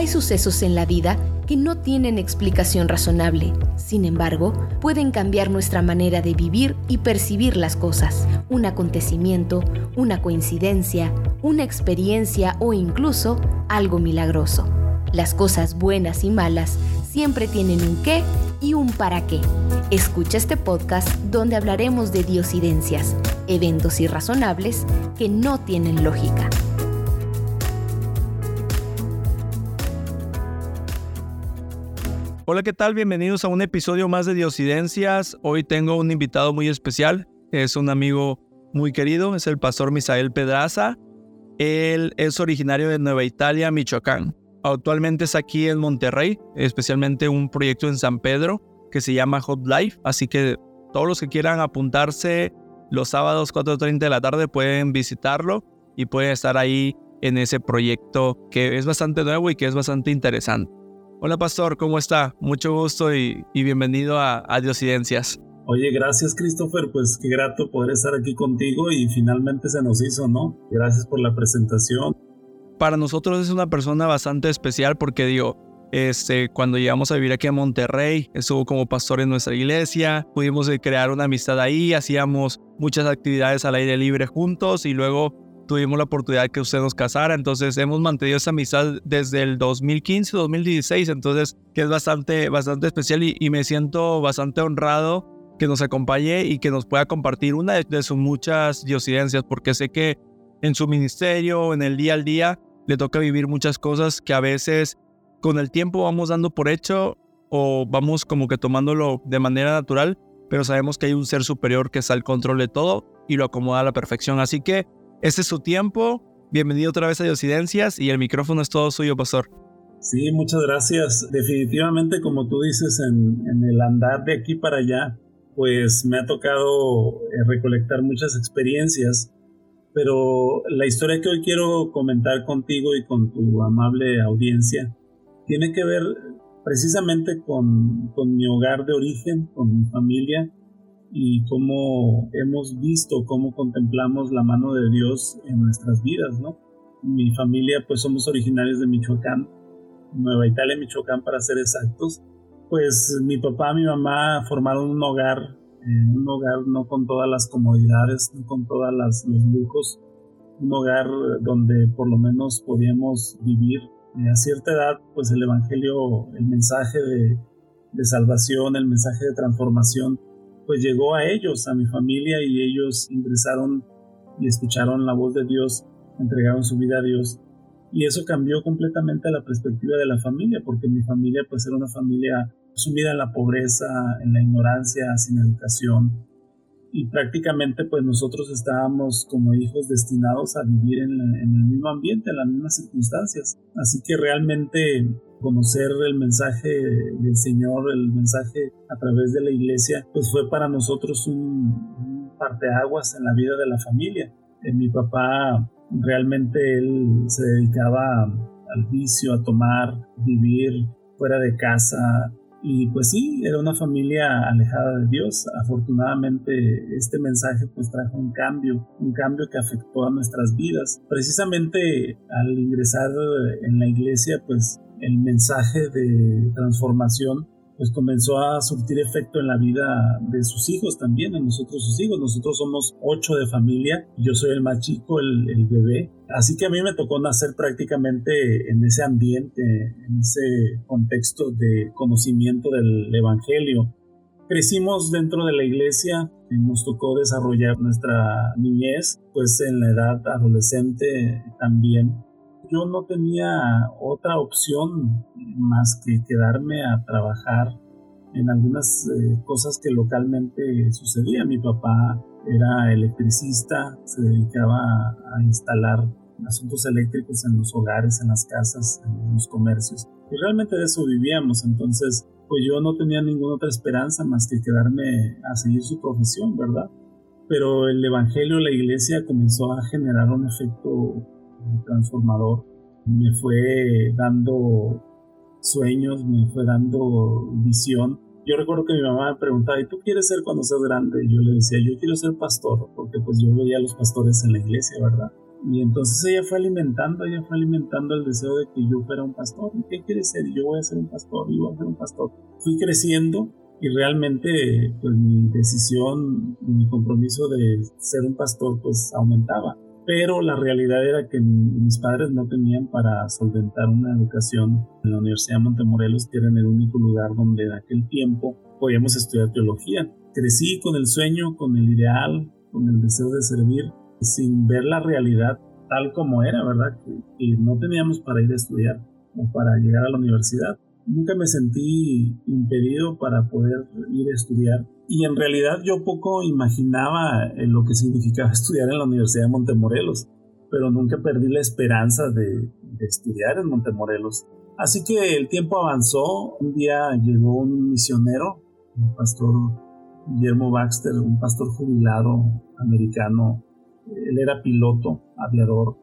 Hay sucesos en la vida que no tienen explicación razonable. Sin embargo, pueden cambiar nuestra manera de vivir y percibir las cosas. Un acontecimiento, una coincidencia, una experiencia o incluso algo milagroso. Las cosas buenas y malas siempre tienen un qué y un para qué. Escucha este podcast donde hablaremos de diosidencias, eventos irrazonables que no tienen lógica. Hola, ¿qué tal? Bienvenidos a un episodio más de Diosidencias. Hoy tengo un invitado muy especial. Es un amigo muy querido, es el pastor Misael Pedraza. Él es originario de Nueva Italia, Michoacán. Actualmente es aquí en Monterrey, especialmente un proyecto en San Pedro que se llama Hot Life. Así que todos los que quieran apuntarse los sábados 4.30 de la tarde pueden visitarlo y pueden estar ahí en ese proyecto que es bastante nuevo y que es bastante interesante. Hola pastor, ¿cómo está? Mucho gusto y, bienvenido a, a Diosidencias. Oye, gracias Christopher, pues qué grato poder estar aquí contigo y finalmente se nos hizo, ¿no? Gracias por la presentación. Para nosotros es una persona bastante especial porque digo, este, cuando llegamos a vivir aquí a Monterrey, estuvo como pastor en nuestra iglesia, pudimos crear una amistad ahí, hacíamos muchas actividades al aire libre juntos y luego tuvimos la oportunidad de que usted nos casara, entonces hemos mantenido esa amistad desde el 2015, 2016, entonces que es bastante, bastante especial y, me siento bastante honrado que nos acompañe y que nos pueda compartir una de, sus muchas diosidencias, porque sé que en su ministerio, en el día al día, le toca vivir muchas cosas que a veces con el tiempo vamos dando por hecho o vamos como que tomándolo de manera natural, pero sabemos que hay un ser superior que está al control de todo y lo acomoda a la perfección. Así que este es su tiempo. Bienvenido otra vez a Diosidencias y el micrófono es todo suyo, pastor. Sí, muchas gracias. Definitivamente, como tú dices, en, el andar de aquí para allá, pues me ha tocado eh, recolectar muchas experiencias, pero la historia que hoy quiero comentar contigo y con tu amable audiencia tiene que ver precisamente con, con mi hogar de origen, con mi familia, y cómo hemos visto, cómo contemplamos la mano de Dios en nuestras vidas, ¿no? Mi familia, pues somos originarios de Michoacán, Nueva Italia, Michoacán para ser exactos. Pues mi papá, mi mamá formaron un hogar, eh, un hogar no con todas las comodidades, no con todos los lujos, un hogar donde por lo menos podíamos vivir. A cierta edad, pues el Evangelio, el mensaje de, de salvación, el mensaje de transformación, pues llegó a ellos, a mi familia, y ellos ingresaron y escucharon la voz de Dios, entregaron su vida a Dios. Y eso cambió completamente la perspectiva de la familia, porque mi familia pues era una familia sumida en la pobreza, en la ignorancia, sin educación. Y prácticamente pues nosotros estábamos como hijos destinados a vivir en, en el mismo ambiente, en las mismas circunstancias. Así que realmente conocer el mensaje del Señor, el mensaje a través de la iglesia, pues fue para nosotros un, parteaguas en la vida de la familia. Eh, mi papá realmente él se dedicaba al vicio, a tomar, vivir fuera de casa, y pues sí, era una familia alejada de Dios. Afortunadamente este mensaje pues trajo un cambio, un cambio que afectó a nuestras vidas. Precisamente al ingresar en la iglesia pues el mensaje de transformación pues comenzó a surtir efecto en la vida de sus hijos también, en nosotros sus hijos. Nosotros somos ocho de familia, yo soy el más chico, el, el, bebé. Así que a mí me tocó nacer prácticamente en ese ambiente, en ese contexto de conocimiento del Evangelio. Crecimos dentro de la iglesia, y nos tocó desarrollar nuestra niñez, pues en la edad adolescente también yo no tenía otra opción más que quedarme a trabajar en algunas eh, cosas que localmente sucedían. Mi papá era electricista, se dedicaba a, instalar asuntos eléctricos en los hogares, en las casas, en los comercios. Y realmente de eso vivíamos, entonces pues yo no tenía ninguna otra esperanza más que quedarme a seguir su profesión, ¿verdad? Pero el Evangelio, la iglesia comenzó a generar un efecto transformador. Me fue dando sueños, me fue dando visión. Yo recuerdo que mi mamá me preguntaba, ¿y tú quieres ser cuando seas grande? Y yo le decía, yo quiero ser pastor, porque pues yo veía a los pastores en la iglesia, ¿verdad? Y entonces ella fue alimentando, ella fue alimentando el deseo de que yo fuera un pastor. ¿Qué quiere ser? Yo voy a ser un pastor, yo voy a ser un pastor. Fui creciendo y realmente pues mi decisión, mi compromiso de ser un pastor pues aumentaba. Pero la realidad era que mis padres no tenían para solventar una educación en la Universidad de Montemorelos, que era en el único lugar donde en aquel tiempo podíamos estudiar teología. Crecí con el sueño, con el ideal, con el deseo de servir, sin ver la realidad tal como era, ¿verdad? Que, no teníamos para ir a estudiar o para llegar a la universidad. Nunca me sentí impedido para poder ir a estudiar y en realidad yo poco imaginaba lo que significaba estudiar en la Universidad de Montemorelos, pero nunca perdí la esperanza de, de estudiar en Montemorelos. Así que el tiempo avanzó, un día llegó un misionero, un pastor Guillermo Baxter, un pastor jubilado americano él era piloto, aviador,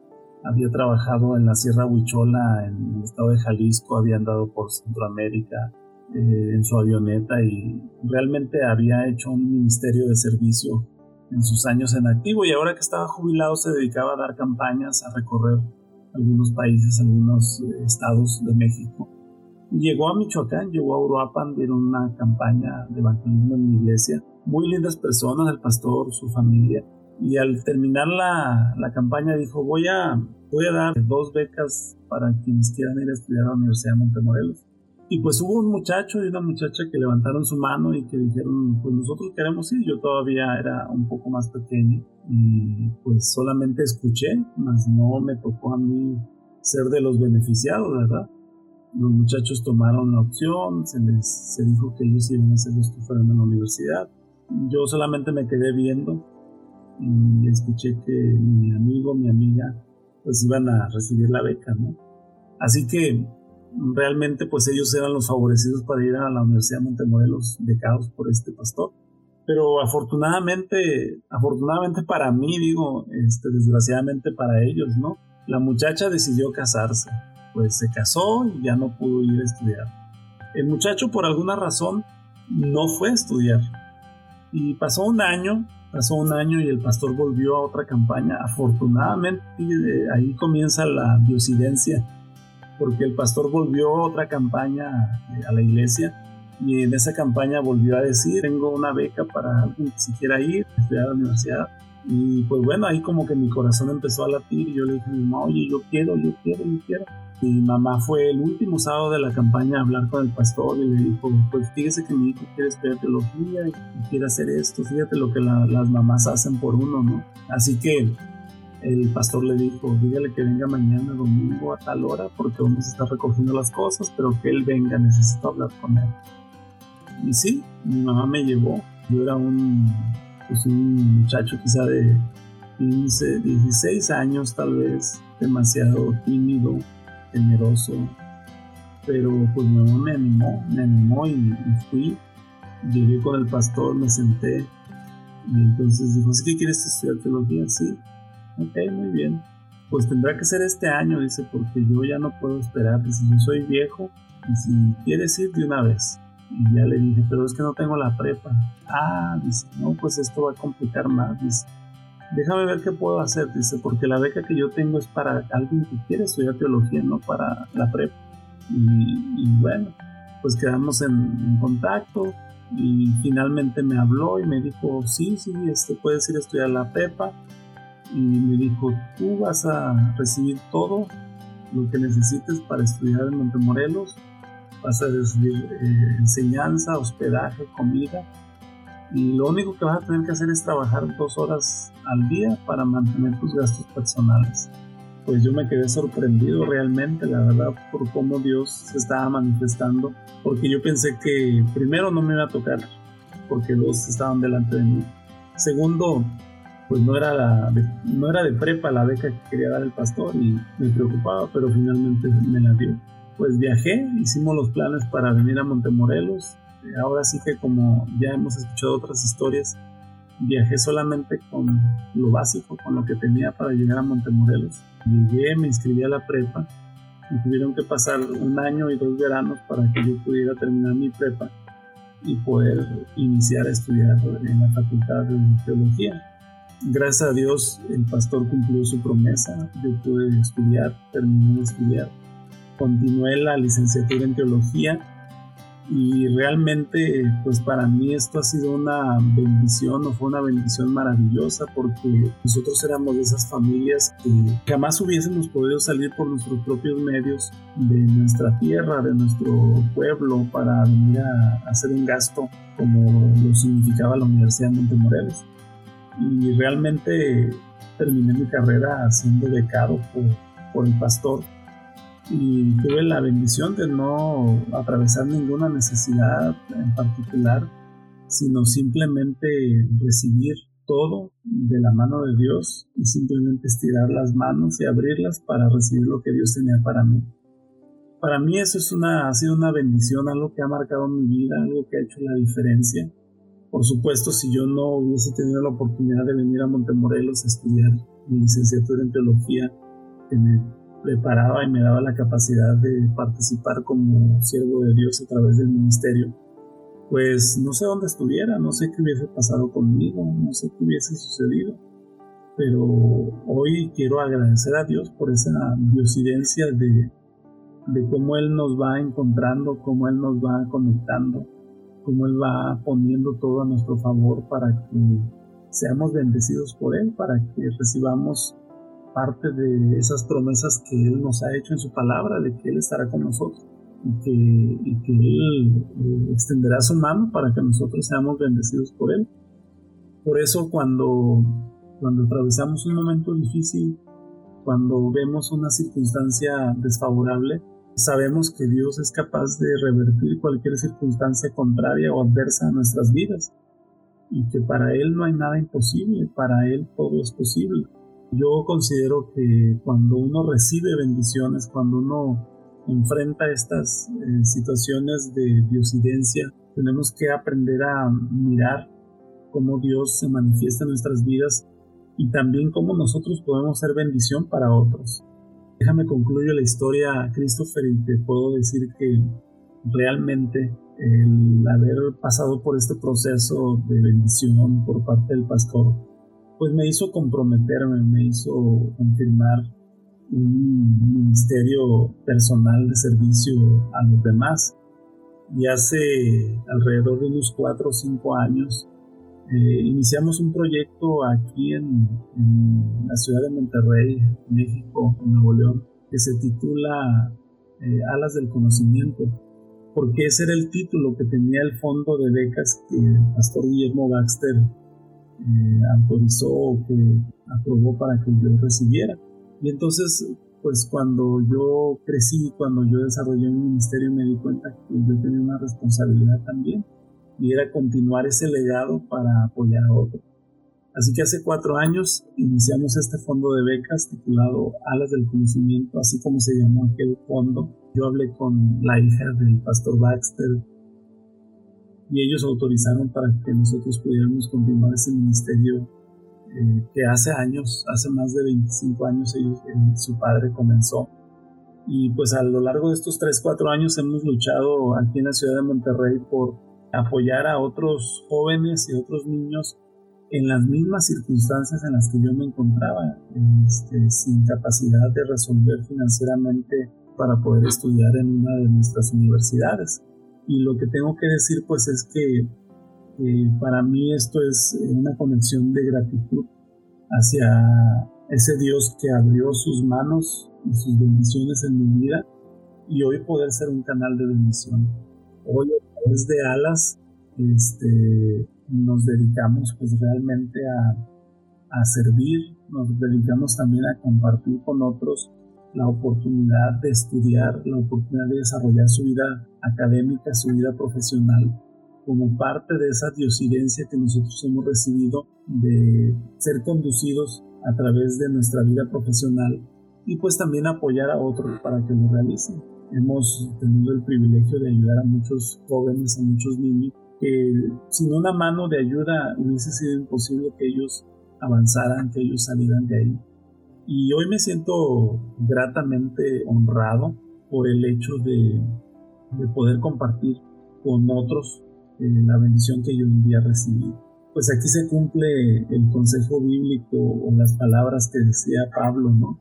había trabajado en la Sierra Huichola, en el estado de Jalisco, había andado por Centroamérica eh, en su avioneta y realmente había hecho un ministerio de servicio en sus años en activo y ahora que estaba jubilado se dedicaba a dar campañas, a recorrer algunos países, algunos eh, estados de México. Llegó a Michoacán, llegó a Uruapan, dieron una campaña de evangelismo en mi iglesia. Muy lindas personas, el pastor, su familia y al terminar la, la, campaña dijo voy a, voy a dar dos becas para quienes quieran ir a estudiar a la Universidad de Montemorelos. Y pues hubo un muchacho y una muchacha que levantaron su mano y que dijeron, pues nosotros queremos ir. Yo todavía era un poco más pequeño y pues solamente escuché, mas no me tocó a mí ser de los beneficiados, ¿verdad? Los muchachos tomaron la opción, se les se dijo que ellos iban a ser los que fueran a la universidad. Yo solamente me quedé viendo y escuché que mi amigo, mi amiga, pues iban a recibir la beca, ¿no? Así que realmente pues ellos eran los favorecidos para ir a la Universidad de Montemorelos becados por este pastor. Pero afortunadamente, afortunadamente para mí, digo, este, desgraciadamente para ellos, ¿no? La muchacha decidió casarse, pues se casó y ya no pudo ir a estudiar. El muchacho por alguna razón no fue a estudiar. Y pasó un año Pasó un año y el pastor volvió a otra campaña. Afortunadamente, ahí comienza la diosidencia, porque el pastor volvió a otra campaña eh, a la iglesia y en esa campaña volvió a decir, tengo una beca para alguien que quiera ir, estudiar a la universidad. Y pues bueno, ahí como que mi corazón empezó a latir y yo le dije a mi mamá, oye, yo quiero, yo quiero, yo quiero. Mi mamá fue el último sábado de la campaña a hablar con el pastor y le dijo, pues fíjese que mi hijo quiere estudiar teología y quiere hacer esto, fíjate lo que las mamás hacen por uno, ¿no? Así que el pastor le dijo, dígale que venga mañana domingo a tal hora porque vamos a estar recogiendo las cosas, pero que él venga, necesito hablar con él. Y sí, mi mamá me llevó, yo era un, pues un muchacho quizá de 15, 16 años tal vez, demasiado tímido, temeroso, pero pues mi mamá me animó, me animó y, fui. Llegué con el pastor, me senté y entonces dijo, ¿sí que quieres estudiar teología? Sí. Ok, muy bien. Pues tendrá que ser este año, dice, porque yo ya no puedo esperar. Dice, yo soy viejo y si quieres ir de una vez. Y ya le dije, pero es que no tengo la prepa. Ah, dice, no, pues esto va a complicar más. Dice, déjame ver qué puedo hacer, dice, porque la beca que yo tengo es para alguien que quiere estudiar teología, no para la prepa. Y, bueno, pues quedamos en, contacto y finalmente me habló y me dijo, sí, sí, este, puedes ir a estudiar la prepa. Y me dijo, tú vas a recibir todo lo que necesites para estudiar en Montemorelos. Vas a recibir eh, enseñanza, hospedaje, comida y lo único que vas a tener que hacer es trabajar dos horas al día para mantener tus gastos personales. Pues yo me quedé sorprendido realmente, la verdad, por cómo Dios se estaba manifestando, porque yo pensé que primero no me iba a tocar, porque dos estaban delante de mí. Segundo, pues no era, no era de prepa la beca que quería dar el pastor y me preocupaba, pero finalmente me la dio. Pues viajé, hicimos los planes para venir a Montemorelos, ahora sí que como ya hemos escuchado otras historias, viajé solamente con lo básico, con lo que tenía para llegar a Montemorelos. Llegué, me inscribí a la prepa y tuvieron que pasar un año y dos veranos para que yo pudiera terminar mi prepa y poder iniciar a estudiar en la facultad de teología. gracias a Dios el pastor cumplió su promesa, yo pude estudiar, terminé de estudiar, continué la licenciatura en teología y realmente pues para mí esto ha sido una bendición o fue una bendición maravillosa porque nosotros éramos de esas familias que jamás hubiésemos podido salir por nuestros propios medios de nuestra tierra, de nuestro pueblo para venir a hacer un gasto como lo significaba la Universidad de Montemorelos. Y realmente terminé mi carrera siendo becado por, por el pastor y tuve la bendición de no atravesar ninguna necesidad en particular, sino simplemente recibir todo de la mano de Dios y simplemente estirar las manos y abrirlas para recibir lo que Dios tenía para mí. Para mí eso es una, ha sido una bendición, algo que ha marcado mi vida, algo que ha hecho la diferencia. Por supuesto, si yo no hubiese tenido la oportunidad de venir a Montemorelos a estudiar mi licenciatura en teología, me preparaba y me daba la capacidad de participar como siervo de Dios a través del ministerio, pues no sé dónde estuviera, no sé qué hubiese pasado conmigo, no sé qué hubiese sucedido. Pero hoy quiero agradecer a Dios por esa diosidencia de, de cómo Él nos va encontrando, cómo Él nos va conectando, cómo Él va poniendo todo a nuestro favor para que seamos bendecidos por Él, para que recibamos parte de esas promesas que Él nos ha hecho en su palabra, de que Él estará con nosotros y que, Él eh, extenderá su mano para que nosotros seamos bendecidos por Él. Por eso cuando, cuando atravesamos un momento difícil, cuando vemos una circunstancia desfavorable, sabemos que Dios es capaz de revertir cualquier circunstancia contraria o adversa a nuestras vidas y que para Él no hay nada imposible, para Él todo es posible. Yo considero que cuando uno recibe bendiciones, cuando uno enfrenta estas eh, situaciones de diosidencia, tenemos que aprender a mirar cómo Dios se manifiesta en nuestras vidas y también cómo nosotros podemos ser bendición para otros. Déjame concluir la historia, Christopher, y te puedo decir que realmente el haber pasado por este proceso de bendición por parte del pastor pues me hizo comprometerme, me hizo confirmar un ministerio personal de servicio a los demás. Y hace alrededor de unos cuatro o cinco años eh, iniciamos un proyecto aquí en, la ciudad de Monterrey, México, Nuevo León, que se titula eh, Alas del Conocimiento, porque ese era el título que tenía el fondo de becas que el pastor Guillermo Baxter eh, autorizó o que aprobó para que yo recibiera. Y entonces, pues cuando yo crecí, cuando yo desarrollé un ministerio, me di cuenta que yo tenía una responsabilidad también y era continuar ese legado para apoyar a otros. Así que hace cuatro años iniciamos este fondo de becas titulado Alas del Conocimiento, así como se llamó aquel fondo. Yo hablé con la hija del pastor Baxter, y ellos autorizaron para que nosotros pudiéramos continuar ese ministerio eh, que hace años, hace más de 25 años su padre comenzó. Y pues a lo largo de estos 3, 4 años hemos luchado aquí en la ciudad de Monterrey por apoyar a otros jóvenes y otros niños en las mismas circunstancias en las que yo me encontraba, este, sin capacidad de resolver financieramente para poder estudiar en una de nuestras universidades. Y lo que tengo que decir pues es que para mí esto es una conexión de gratitud hacia ese Dios que abrió sus manos y sus bendiciones en mi vida y hoy poder ser un canal de bendición. Hoy a través de alas este, nos dedicamos pues realmente a, a servir, nos dedicamos también a compartir con otros la oportunidad de estudiar, la oportunidad de desarrollar su vida académica, su vida profesional, como parte de esa diosidencia que nosotros hemos recibido de ser conducidos a través de nuestra vida profesional y pues también apoyar a otros para que lo realicen. Hemos tenido el privilegio de ayudar a muchos jóvenes, a muchos niños, que sin una mano de ayuda hubiese sido imposible que ellos avanzaran, que ellos salieran de ahí. Y hoy me siento gratamente honrado por el hecho de, poder compartir con otros eh, la bendición que yo un día recibí. pues aquí se cumple el consejo bíblico o las palabras que decía Pablo, ¿no?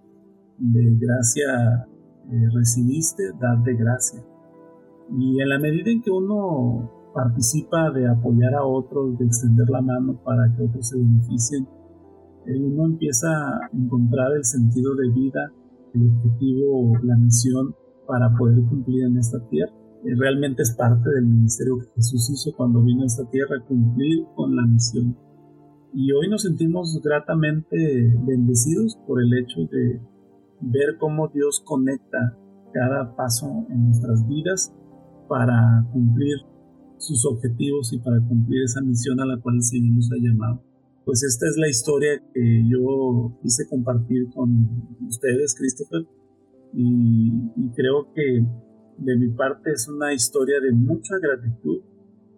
De gracia eh, recibiste, dar de gracia. Y en la medida en que uno participa de apoyar a otros, de extender la mano para que otros se beneficien, uno empieza a encontrar el sentido de vida, el objetivo, la misión para poder cumplir en esta tierra. Eh, realmente es parte del ministerio que Jesús hizo cuando vino a esta tierra, cumplir con la misión. Y hoy nos sentimos gratamente bendecidos por el hecho de ver cómo Dios conecta cada paso en nuestras vidas para cumplir sus objetivos y para cumplir esa misión a la cual el Señor nos ha llamado. Pues esta es la historia que yo quise compartir con ustedes, Christopher, y, creo que de mi parte es una historia de mucha gratitud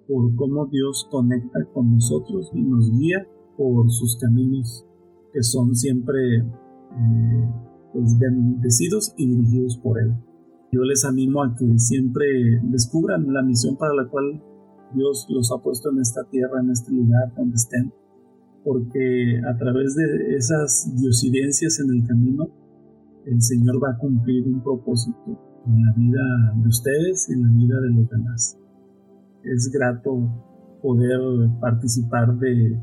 por cómo Dios conecta con nosotros y nos guía por sus caminos que son siempre eh, pues bendecidos y dirigidos por Él. Yo les animo a que siempre descubran la misión para la cual Dios los ha puesto en esta tierra, en este lugar donde estén, porque a través de esas diosidencias en el camino, el Señor va a cumplir un propósito en la vida de ustedes y en la vida de los demás. Es grato poder participar de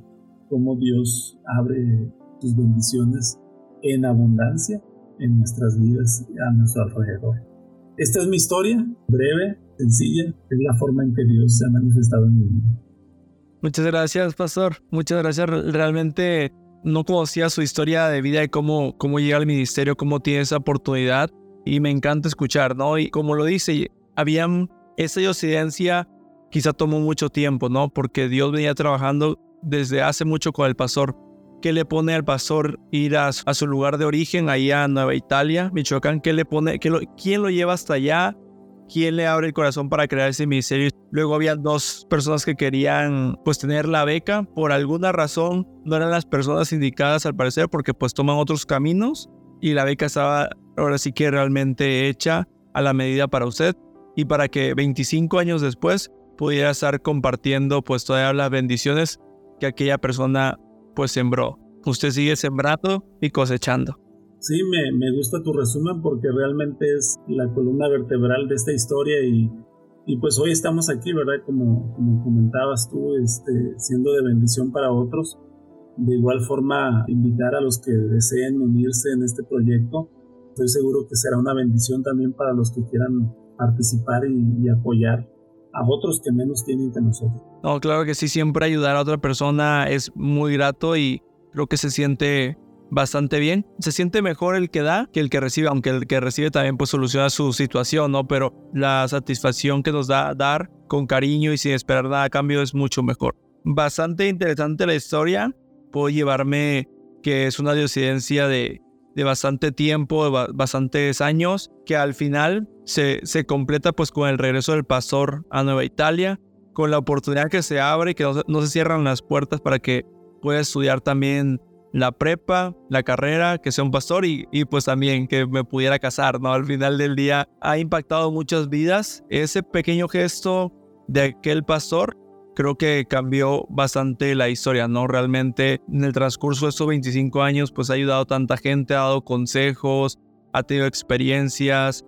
cómo Dios abre sus bendiciones en abundancia en nuestras vidas y a nuestro alrededor. Esta es mi historia, breve, sencilla, es la forma en que Dios se ha manifestado en mi vida. Muchas gracias, pastor. Muchas gracias. Realmente no conocía su historia de vida y cómo, cómo llega al ministerio, cómo tiene esa oportunidad. Y me encanta escuchar, ¿no? Y como lo dice, habían esa incidencia quizá tomó mucho tiempo, ¿no? Porque Dios venía trabajando desde hace mucho con el pastor. ¿Qué le pone al pastor ir a, su lugar de origen, allá a Nueva Italia, Michoacán? ¿Qué le pone, qué lo, ¿Quién lo lleva hasta allá? ¿Quién le abre el corazón para crear ese ministerio? Luego había dos personas que querían pues tener la beca. Por alguna razón no eran las personas indicadas al parecer porque pues toman otros caminos y la beca estaba ahora sí que realmente hecha a la medida para usted y para que 25 años después pudiera estar compartiendo pues todas las bendiciones que aquella persona pues sembró. Usted sigue sembrando y cosechando. Sí, me, me, gusta tu resumen porque realmente es la columna vertebral de esta historia y, y pues hoy estamos aquí, ¿verdad? Como, como comentabas tú, este, siendo de bendición para otros. De igual forma, invitar a los que deseen unirse en este proyecto. Estoy seguro que será una bendición también para los que quieran participar y, y apoyar a otros que menos tienen que nosotros. No, claro que sí, siempre ayudar a otra persona es muy grato y creo que se siente bastante bien. Se siente mejor el que da que el que recibe, aunque el que recibe también pues soluciona su situación, ¿no? Pero la satisfacción que nos da dar con cariño y sin esperar nada a cambio es mucho mejor. Bastante interesante la historia. Puedo llevarme que es una diosidencia de, de bastante tiempo, de bastantes años, que al final se, se completa pues con el regreso del pastor a Nueva Italia, con la oportunidad que se abre y que no, no se cierran las puertas para que pueda estudiar también la prepa, la carrera, que sea un pastor y, pues también que me pudiera casar, ¿no? Al final del día ha impactado muchas vidas. Ese pequeño gesto de aquel pastor creo que cambió bastante la historia, ¿no? Realmente en el transcurso de estos 25 años pues ha ayudado a tanta gente, ha dado consejos, ha tenido experiencias,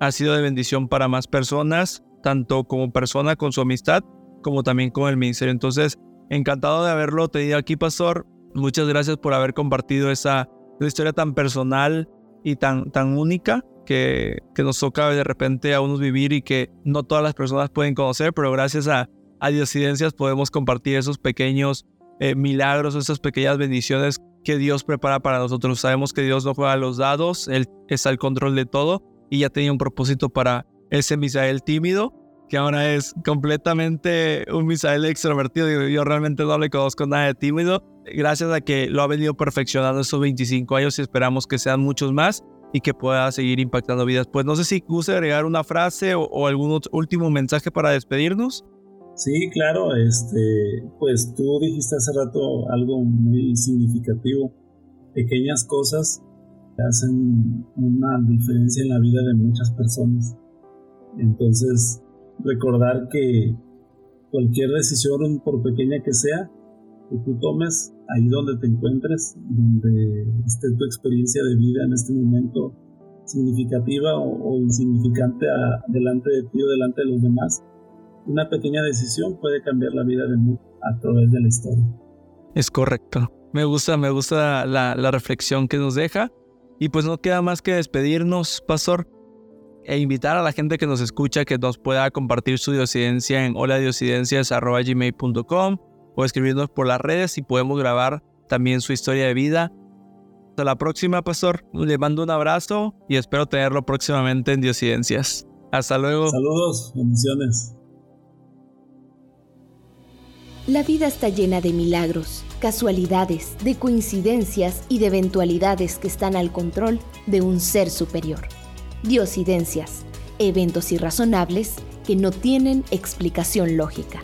ha sido de bendición para más personas, tanto como persona con su amistad, como también con el ministerio. Entonces, encantado de haberlo tenido aquí, pastor. Muchas gracias por haber compartido esa, historia tan personal y tan, tan única que, que nos toca de repente a unos vivir y que no todas las personas pueden conocer, pero gracias a, a Diosidencias podemos compartir esos pequeños eh, milagros, esas pequeñas bendiciones que Dios prepara para nosotros. Sabemos que Dios no juega los dados, Él está al control de todo y ya tenía un propósito para ese Misael tímido, que ahora es completamente un Misael extrovertido. Yo realmente no le conozco nada de tímido gracias a que lo ha venido perfeccionando estos 25 años y esperamos que sean muchos más y que pueda seguir impactando vidas. Pues no sé si gusta agregar una frase o, algún último mensaje para despedirnos. Sí, claro, este, pues tú dijiste hace rato algo muy significativo. Pequeñas cosas hacen una diferencia en la vida de muchas personas. Entonces, recordar que cualquier decisión, por pequeña que sea, que tú tomes ahí donde te encuentres, donde esté tu experiencia de vida en este momento significativa o, insignificante delante de ti o delante de los demás, una pequeña decisión puede cambiar la vida del mundo a través de la historia. Es correcto. Me gusta, me gusta la, la reflexión que nos deja. Y pues no queda más que despedirnos, Pastor, e invitar a la gente que nos escucha que nos pueda compartir su diosidencia en holadiosidencias.gmail.com o escribirnos por las redes y podemos grabar también su historia de vida. Hasta la próxima, Pastor. Le mando un abrazo y espero tenerlo próximamente en Diosidencias. Hasta luego. Saludos, bendiciones. La vida está llena de milagros, casualidades, de coincidencias y de eventualidades que están al control de un ser superior. Diosidencias, eventos irrazonables que no tienen explicación lógica.